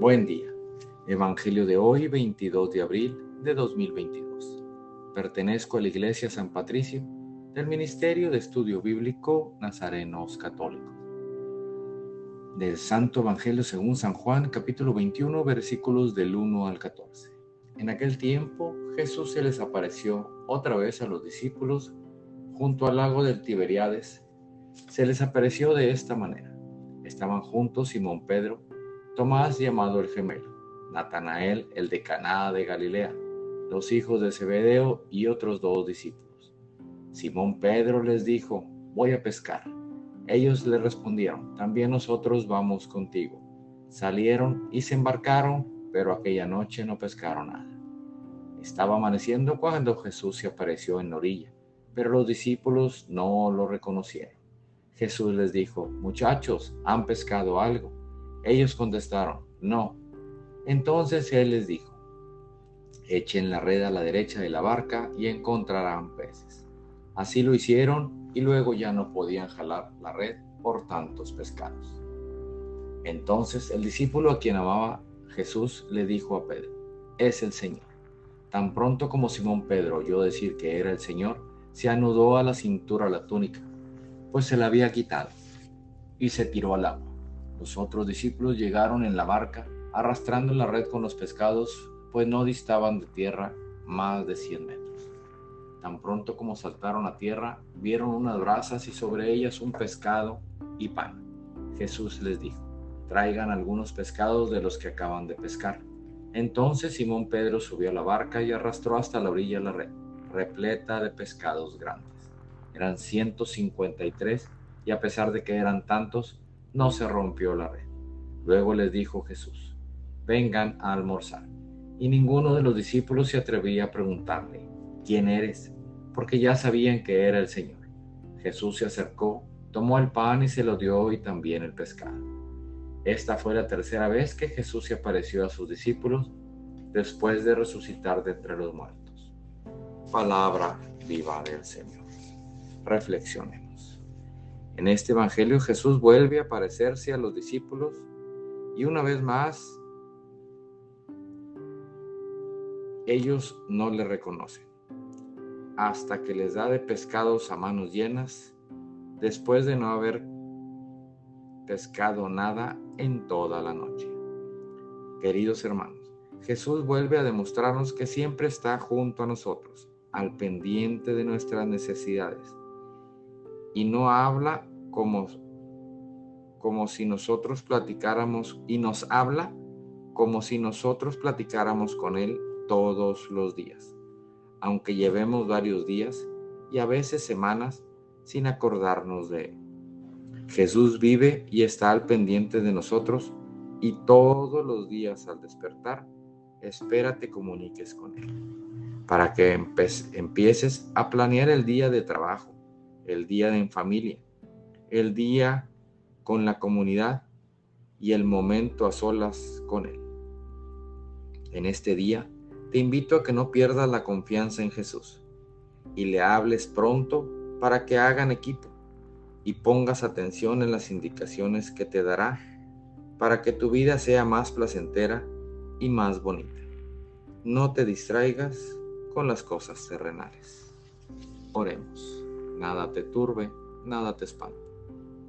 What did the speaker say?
Buen día. Evangelio de hoy, 22 de abril de 2022. Pertenezco a la Iglesia San Patricio del Ministerio de Estudio Bíblico Nazarenos Católicos. Del Santo Evangelio según San Juan, capítulo 21, versículos del 1 al 14. En aquel tiempo Jesús se les apareció otra vez a los discípulos junto al lago del Tiberiades. Se les apareció de esta manera. Estaban juntos Simón Pedro, Tomás llamado el gemelo, Natanael el de Caná de Galilea, los hijos de Zebedeo y otros dos discípulos. Simón Pedro les dijo, voy a pescar. Ellos le respondieron, también nosotros vamos contigo. Salieron y se embarcaron, pero aquella noche no pescaron nada. Estaba amaneciendo cuando Jesús se apareció en la orilla, pero los discípulos no lo reconocieron. Jesús les dijo, muchachos, ¿han pescado algo? Ellos contestaron, no. Entonces él les dijo, echen la red a la derecha de la barca y encontrarán peces. Así lo hicieron y luego ya no podían jalar la red por tantos pescados. Entonces el discípulo a quien amaba Jesús le dijo a Pedro, es el Señor. Tan pronto como Simón Pedro oyó decir que era el Señor, se anudó a la cintura la túnica, pues se la había quitado, y se tiró al agua. Los otros discípulos llegaron en la barca, arrastrando la red con los pescados, pues no distaban de tierra más de cien metros. Tan pronto como saltaron a tierra, vieron unas brasas y sobre ellas un pescado y pan. Jesús les dijo, traigan algunos pescados de los que acaban de pescar. Entonces Simón Pedro subió a la barca y arrastró hasta la orilla la red, repleta de pescados grandes. Eran 153 y a pesar de que eran tantos, no se rompió la red. Luego les dijo Jesús, vengan a almorzar. Y ninguno de los discípulos se atrevía a preguntarle, ¿quién eres? Porque ya sabían que era el Señor. Jesús se acercó, tomó el pan y se lo dio y también el pescado. Esta fue la tercera vez que Jesús se apareció a sus discípulos después de resucitar de entre los muertos. Palabra viva del Señor. Reflexionemos. En este Evangelio Jesús vuelve a aparecerse a los discípulos y una vez más ellos no le reconocen hasta que les da de pescados a manos llenas después de no haber pescado nada en toda la noche. Queridos hermanos, Jesús vuelve a demostrarnos que siempre está junto a nosotros, al pendiente de nuestras necesidades y no habla como, como si nosotros platicáramos y nos habla como si nosotros platicáramos con Él todos los días, aunque llevemos varios días y a veces semanas sin acordarnos de Él. Jesús vive y está al pendiente de nosotros y todos los días al despertar, espera te comuniques con Él, para que empieces a planear el día de trabajo, el día en familia, el día con la comunidad y el momento a solas con Él. En este día te invito a que no pierdas la confianza en Jesús y le hables pronto para que hagan equipo y pongas atención en las indicaciones que te dará para que tu vida sea más placentera y más bonita. No te distraigas con las cosas terrenales. Oremos nada te turbe, nada te espanta.